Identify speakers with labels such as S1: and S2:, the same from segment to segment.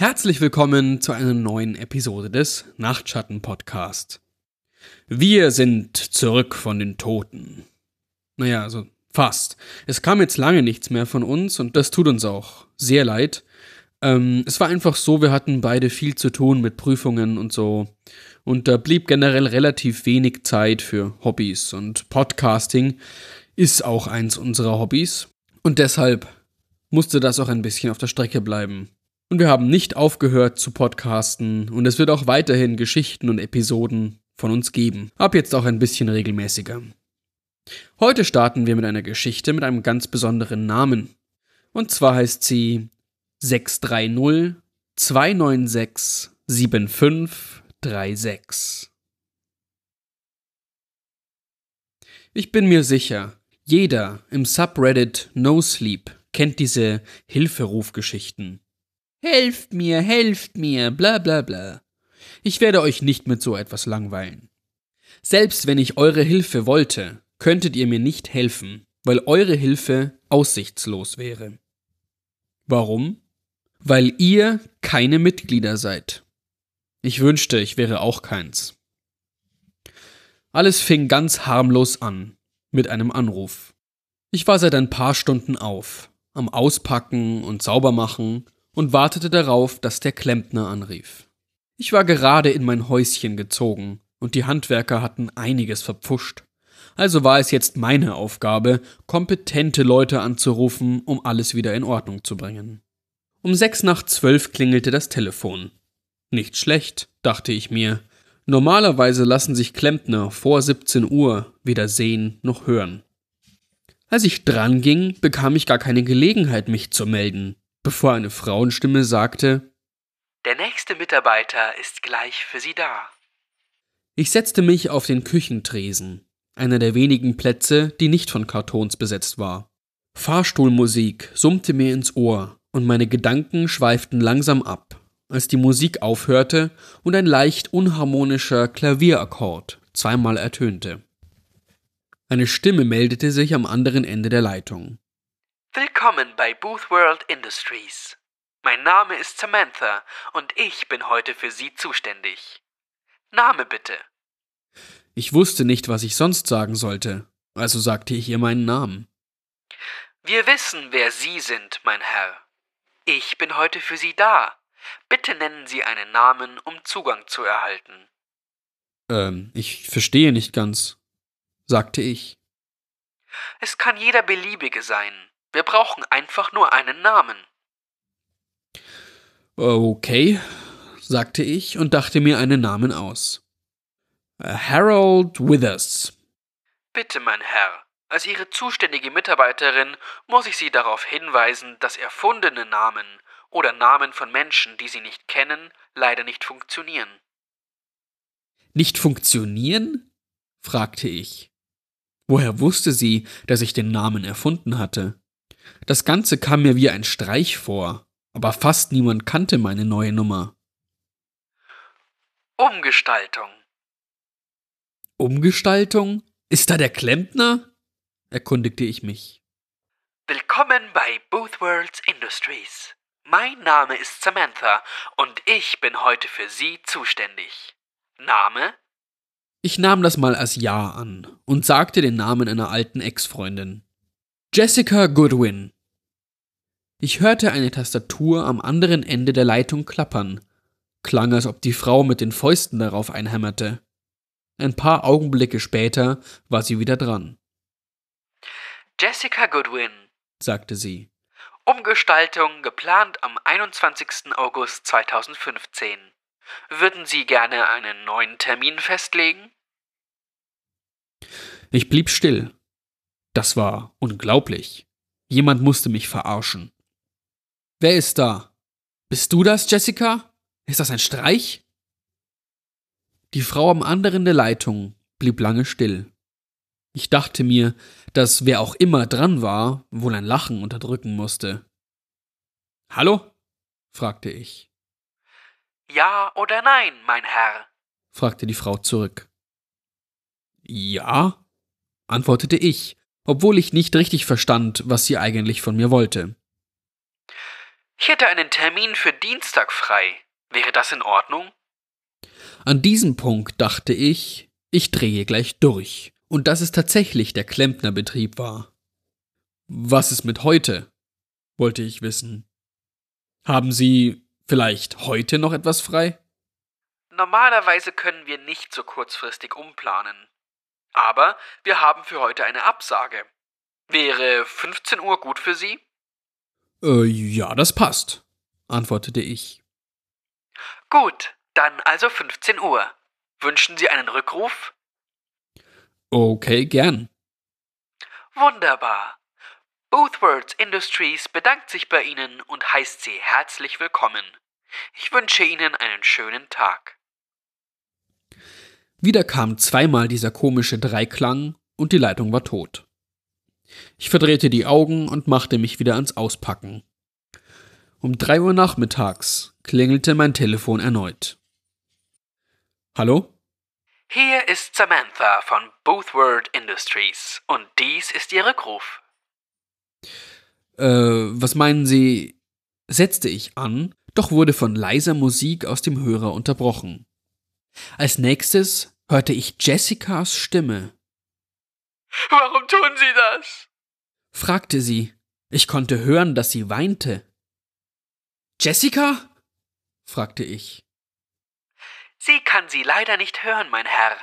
S1: Herzlich willkommen zu einer neuen Episode des Nachtschatten Podcast. Wir sind zurück von den Toten. Naja, also fast. Es kam jetzt lange nichts mehr von uns und das tut uns auch sehr leid. Ähm, es war einfach so, wir hatten beide viel zu tun mit Prüfungen und so. Und da blieb generell relativ wenig Zeit für Hobbys und Podcasting ist auch eins unserer Hobbys. Und deshalb musste das auch ein bisschen auf der Strecke bleiben. Und wir haben nicht aufgehört zu podcasten und es wird auch weiterhin Geschichten und Episoden von uns geben. Ab jetzt auch ein bisschen regelmäßiger. Heute starten wir mit einer Geschichte mit einem ganz besonderen Namen. Und zwar heißt sie 630 296 7536. Ich bin mir sicher, jeder im Subreddit No Sleep kennt diese Hilferufgeschichten. Helft mir, helft mir, bla bla bla. Ich werde euch nicht mit so etwas langweilen. Selbst wenn ich eure Hilfe wollte, könntet ihr mir nicht helfen, weil eure Hilfe aussichtslos wäre. Warum? Weil ihr keine Mitglieder seid. Ich wünschte, ich wäre auch keins. Alles fing ganz harmlos an, mit einem Anruf. Ich war seit ein paar Stunden auf, am Auspacken und Saubermachen und wartete darauf, dass der Klempner anrief. Ich war gerade in mein Häuschen gezogen, und die Handwerker hatten einiges verpfuscht. Also war es jetzt meine Aufgabe, kompetente Leute anzurufen, um alles wieder in Ordnung zu bringen. Um sechs nach zwölf klingelte das Telefon. Nicht schlecht, dachte ich mir. Normalerweise lassen sich Klempner vor 17 Uhr weder sehen noch hören. Als ich dranging, bekam ich gar keine Gelegenheit, mich zu melden bevor eine Frauenstimme sagte
S2: Der nächste Mitarbeiter ist gleich für Sie da.
S1: Ich setzte mich auf den Küchentresen, einer der wenigen Plätze, die nicht von Kartons besetzt war. Fahrstuhlmusik summte mir ins Ohr, und meine Gedanken schweiften langsam ab, als die Musik aufhörte und ein leicht unharmonischer Klavierakkord zweimal ertönte. Eine Stimme meldete sich am anderen Ende der Leitung.
S2: Willkommen bei Booth World Industries. Mein Name ist Samantha und ich bin heute für Sie zuständig. Name bitte.
S1: Ich wusste nicht, was ich sonst sagen sollte, also sagte ich ihr meinen Namen.
S2: Wir wissen, wer Sie sind, mein Herr. Ich bin heute für Sie da. Bitte nennen Sie einen Namen, um Zugang zu erhalten.
S1: Ähm, ich verstehe nicht ganz, sagte ich.
S2: Es kann jeder beliebige sein. Wir brauchen einfach nur einen Namen.
S1: Okay, sagte ich und dachte mir einen Namen aus. Äh, Harold Withers.
S2: Bitte, mein Herr, als Ihre zuständige Mitarbeiterin muss ich Sie darauf hinweisen, dass erfundene Namen oder Namen von Menschen, die Sie nicht kennen, leider nicht funktionieren.
S1: Nicht funktionieren? fragte ich. Woher wusste sie, dass ich den Namen erfunden hatte? Das Ganze kam mir wie ein Streich vor, aber fast niemand kannte meine neue Nummer.
S2: Umgestaltung.
S1: Umgestaltung? Ist da der Klempner? erkundigte ich mich.
S2: Willkommen bei Booth Worlds Industries. Mein Name ist Samantha und ich bin heute für Sie zuständig. Name?
S1: Ich nahm das mal als Ja an und sagte den Namen einer alten Ex-Freundin. Jessica Goodwin. Ich hörte eine Tastatur am anderen Ende der Leitung klappern. Klang, als ob die Frau mit den Fäusten darauf einhämmerte. Ein paar Augenblicke später war sie wieder dran.
S2: Jessica Goodwin,
S1: sagte sie.
S2: Umgestaltung geplant am 21. August 2015. Würden Sie gerne einen neuen Termin festlegen?
S1: Ich blieb still. Das war unglaublich. Jemand musste mich verarschen. Wer ist da? Bist du das, Jessica? Ist das ein Streich? Die Frau am anderen der Leitung blieb lange still. Ich dachte mir, dass wer auch immer dran war, wohl ein Lachen unterdrücken musste. Hallo? fragte ich.
S2: Ja oder nein, mein Herr?
S1: fragte die Frau zurück. Ja, antwortete ich obwohl ich nicht richtig verstand, was sie eigentlich von mir wollte.
S2: Ich hätte einen Termin für Dienstag frei. Wäre das in Ordnung?
S1: An diesem Punkt dachte ich, ich drehe gleich durch und dass es tatsächlich der Klempnerbetrieb war. Was ist mit heute? wollte ich wissen. Haben Sie vielleicht heute noch etwas frei?
S2: Normalerweise können wir nicht so kurzfristig umplanen. Aber wir haben für heute eine Absage. Wäre 15 Uhr gut für Sie?
S1: Äh, ja, das passt, antwortete ich.
S2: Gut, dann also 15 Uhr. Wünschen Sie einen Rückruf?
S1: Okay, gern.
S2: Wunderbar. Boothwords Industries bedankt sich bei Ihnen und heißt Sie herzlich willkommen. Ich wünsche Ihnen einen schönen Tag.
S1: Wieder kam zweimal dieser komische Dreiklang und die Leitung war tot. Ich verdrehte die Augen und machte mich wieder ans Auspacken. Um drei Uhr nachmittags klingelte mein Telefon erneut. Hallo?
S2: Hier ist Samantha von Boothword Industries und dies ist Ihr Rückruf.
S1: Äh, was meinen Sie? setzte ich an, doch wurde von leiser Musik aus dem Hörer unterbrochen. Als nächstes hörte ich Jessicas Stimme.
S2: Warum tun Sie das?
S1: fragte sie. Ich konnte hören, dass sie weinte. Jessica? fragte ich.
S2: Sie kann Sie leider nicht hören, mein Herr,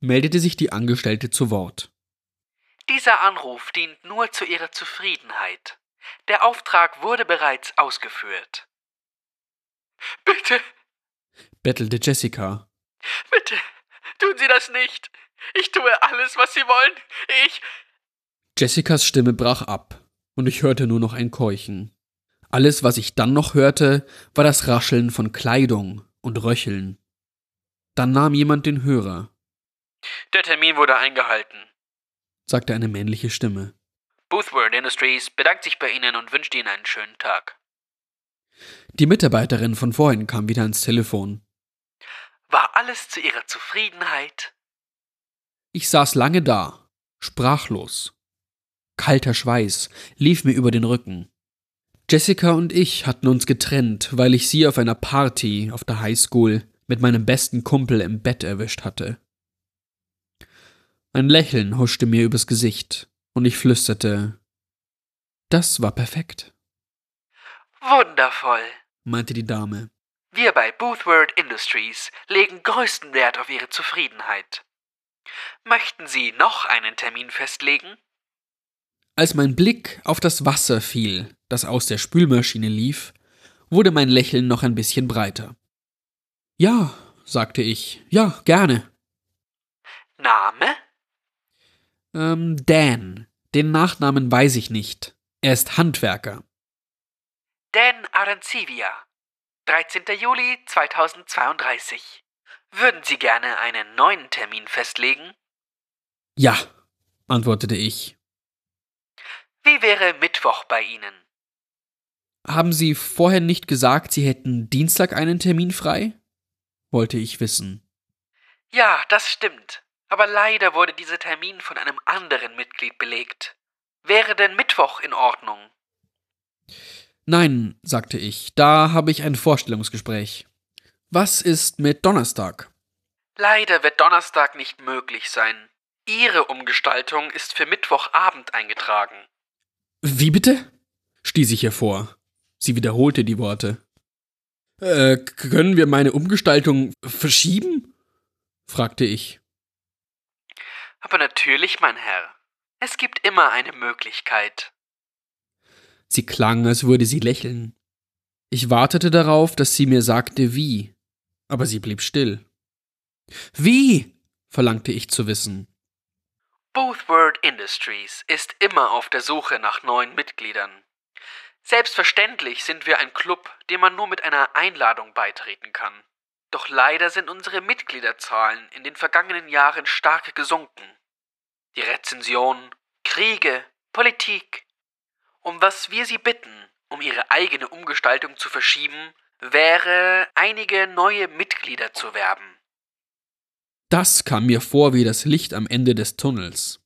S1: meldete sich die Angestellte zu Wort.
S2: Dieser Anruf dient nur zu Ihrer Zufriedenheit. Der Auftrag wurde bereits ausgeführt. Bitte,
S1: bettelte Jessica.
S2: Bitte, tun Sie das nicht. Ich tue alles, was Sie wollen. Ich.
S1: Jessicas Stimme brach ab, und ich hörte nur noch ein Keuchen. Alles, was ich dann noch hörte, war das Rascheln von Kleidung und Röcheln. Dann nahm jemand den Hörer.
S2: Der Termin wurde eingehalten,
S1: sagte eine männliche Stimme.
S2: Boothward Industries bedankt sich bei Ihnen und wünscht Ihnen einen schönen Tag.
S1: Die Mitarbeiterin von vorhin kam wieder ans Telefon.
S2: War alles zu Ihrer Zufriedenheit?
S1: Ich saß lange da, sprachlos. Kalter Schweiß lief mir über den Rücken. Jessica und ich hatten uns getrennt, weil ich sie auf einer Party auf der Highschool mit meinem besten Kumpel im Bett erwischt hatte. Ein Lächeln huschte mir übers Gesicht, und ich flüsterte Das war perfekt.
S2: Wundervoll,
S1: meinte die Dame.
S2: Wir bei Boothward Industries legen größten Wert auf Ihre Zufriedenheit. Möchten Sie noch einen Termin festlegen?
S1: Als mein Blick auf das Wasser fiel, das aus der Spülmaschine lief, wurde mein Lächeln noch ein bisschen breiter. Ja, sagte ich, ja, gerne.
S2: Name?
S1: Ähm, Dan. Den Nachnamen weiß ich nicht. Er ist Handwerker.
S2: Dan Arancivia. 13. Juli 2032. Würden Sie gerne einen neuen Termin festlegen?
S1: Ja, antwortete ich.
S2: Wie wäre Mittwoch bei Ihnen?
S1: Haben Sie vorher nicht gesagt, Sie hätten Dienstag einen Termin frei? wollte ich wissen.
S2: Ja, das stimmt. Aber leider wurde dieser Termin von einem anderen Mitglied belegt. Wäre denn Mittwoch in Ordnung?
S1: Nein, sagte ich, da habe ich ein Vorstellungsgespräch. Was ist mit Donnerstag?
S2: Leider wird Donnerstag nicht möglich sein. Ihre Umgestaltung ist für Mittwochabend eingetragen.
S1: Wie bitte? stieß ich hervor. Sie wiederholte die Worte. Äh, können wir meine Umgestaltung verschieben? fragte ich.
S2: Aber natürlich, mein Herr. Es gibt immer eine Möglichkeit.
S1: Sie klang, als würde sie lächeln. Ich wartete darauf, dass sie mir sagte, wie, aber sie blieb still. Wie? verlangte ich zu wissen.
S2: Boothword Industries ist immer auf der Suche nach neuen Mitgliedern. Selbstverständlich sind wir ein Club, dem man nur mit einer Einladung beitreten kann. Doch leider sind unsere Mitgliederzahlen in den vergangenen Jahren stark gesunken. Die Rezension, Kriege, Politik. Um was wir Sie bitten, um Ihre eigene Umgestaltung zu verschieben, wäre, einige neue Mitglieder zu werben.
S1: Das kam mir vor wie das Licht am Ende des Tunnels.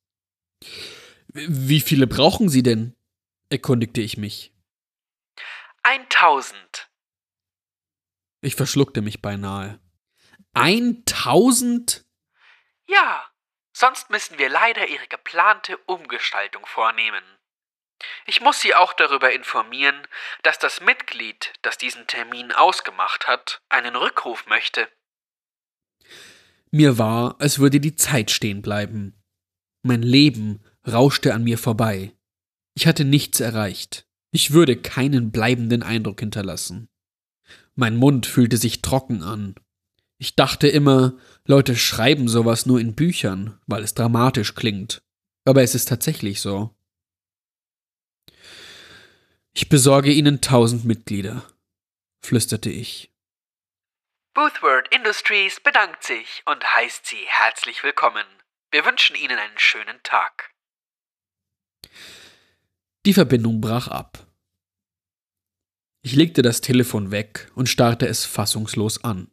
S1: Wie viele brauchen Sie denn? erkundigte ich mich.
S2: 1000.
S1: Ich verschluckte mich beinahe. 1000?
S2: Ja, sonst müssen wir leider Ihre geplante Umgestaltung vornehmen. Ich muss Sie auch darüber informieren, dass das Mitglied, das diesen Termin ausgemacht hat, einen Rückruf möchte.
S1: Mir war, als würde die Zeit stehen bleiben. Mein Leben rauschte an mir vorbei. Ich hatte nichts erreicht. Ich würde keinen bleibenden Eindruck hinterlassen. Mein Mund fühlte sich trocken an. Ich dachte immer, Leute schreiben sowas nur in Büchern, weil es dramatisch klingt. Aber es ist tatsächlich so. Ich besorge Ihnen tausend Mitglieder, flüsterte ich.
S2: Boothward Industries bedankt sich und heißt Sie herzlich willkommen. Wir wünschen Ihnen einen schönen Tag.
S1: Die Verbindung brach ab. Ich legte das Telefon weg und starrte es fassungslos an.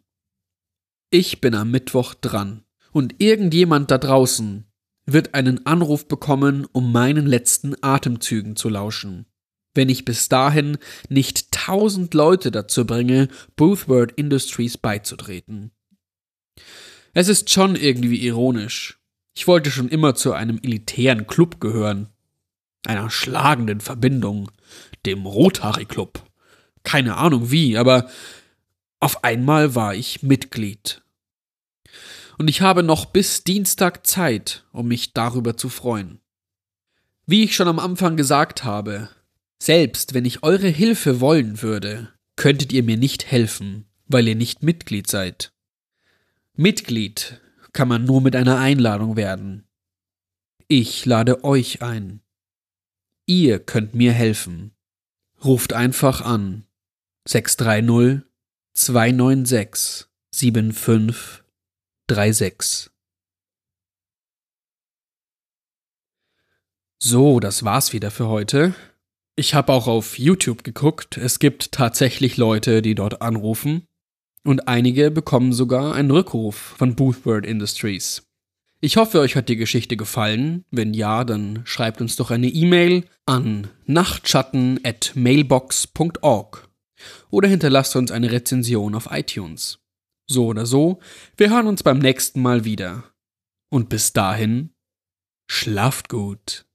S1: Ich bin am Mittwoch dran und irgendjemand da draußen wird einen Anruf bekommen, um meinen letzten Atemzügen zu lauschen wenn ich bis dahin nicht tausend Leute dazu bringe, Boothward Industries beizutreten. Es ist schon irgendwie ironisch. Ich wollte schon immer zu einem elitären Club gehören. Einer schlagenden Verbindung. Dem Rotary Club. Keine Ahnung wie, aber auf einmal war ich Mitglied. Und ich habe noch bis Dienstag Zeit, um mich darüber zu freuen. Wie ich schon am Anfang gesagt habe, selbst wenn ich eure Hilfe wollen würde, könntet ihr mir nicht helfen, weil ihr nicht Mitglied seid. Mitglied kann man nur mit einer Einladung werden. Ich lade euch ein. Ihr könnt mir helfen. Ruft einfach an 630 296 7536. So, das war's wieder für heute. Ich habe auch auf YouTube geguckt. Es gibt tatsächlich Leute, die dort anrufen. Und einige bekommen sogar einen Rückruf von Boothword Industries. Ich hoffe, euch hat die Geschichte gefallen. Wenn ja, dann schreibt uns doch eine E-Mail an nachtschatten.mailbox.org oder hinterlasst uns eine Rezension auf iTunes. So oder so, wir hören uns beim nächsten Mal wieder. Und bis dahin, schlaft gut.